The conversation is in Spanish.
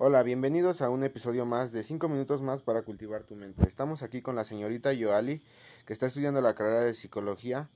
Hola, bienvenidos a un episodio más de 5 minutos más para cultivar tu mente. Estamos aquí con la señorita Yoali, que está estudiando la carrera de psicología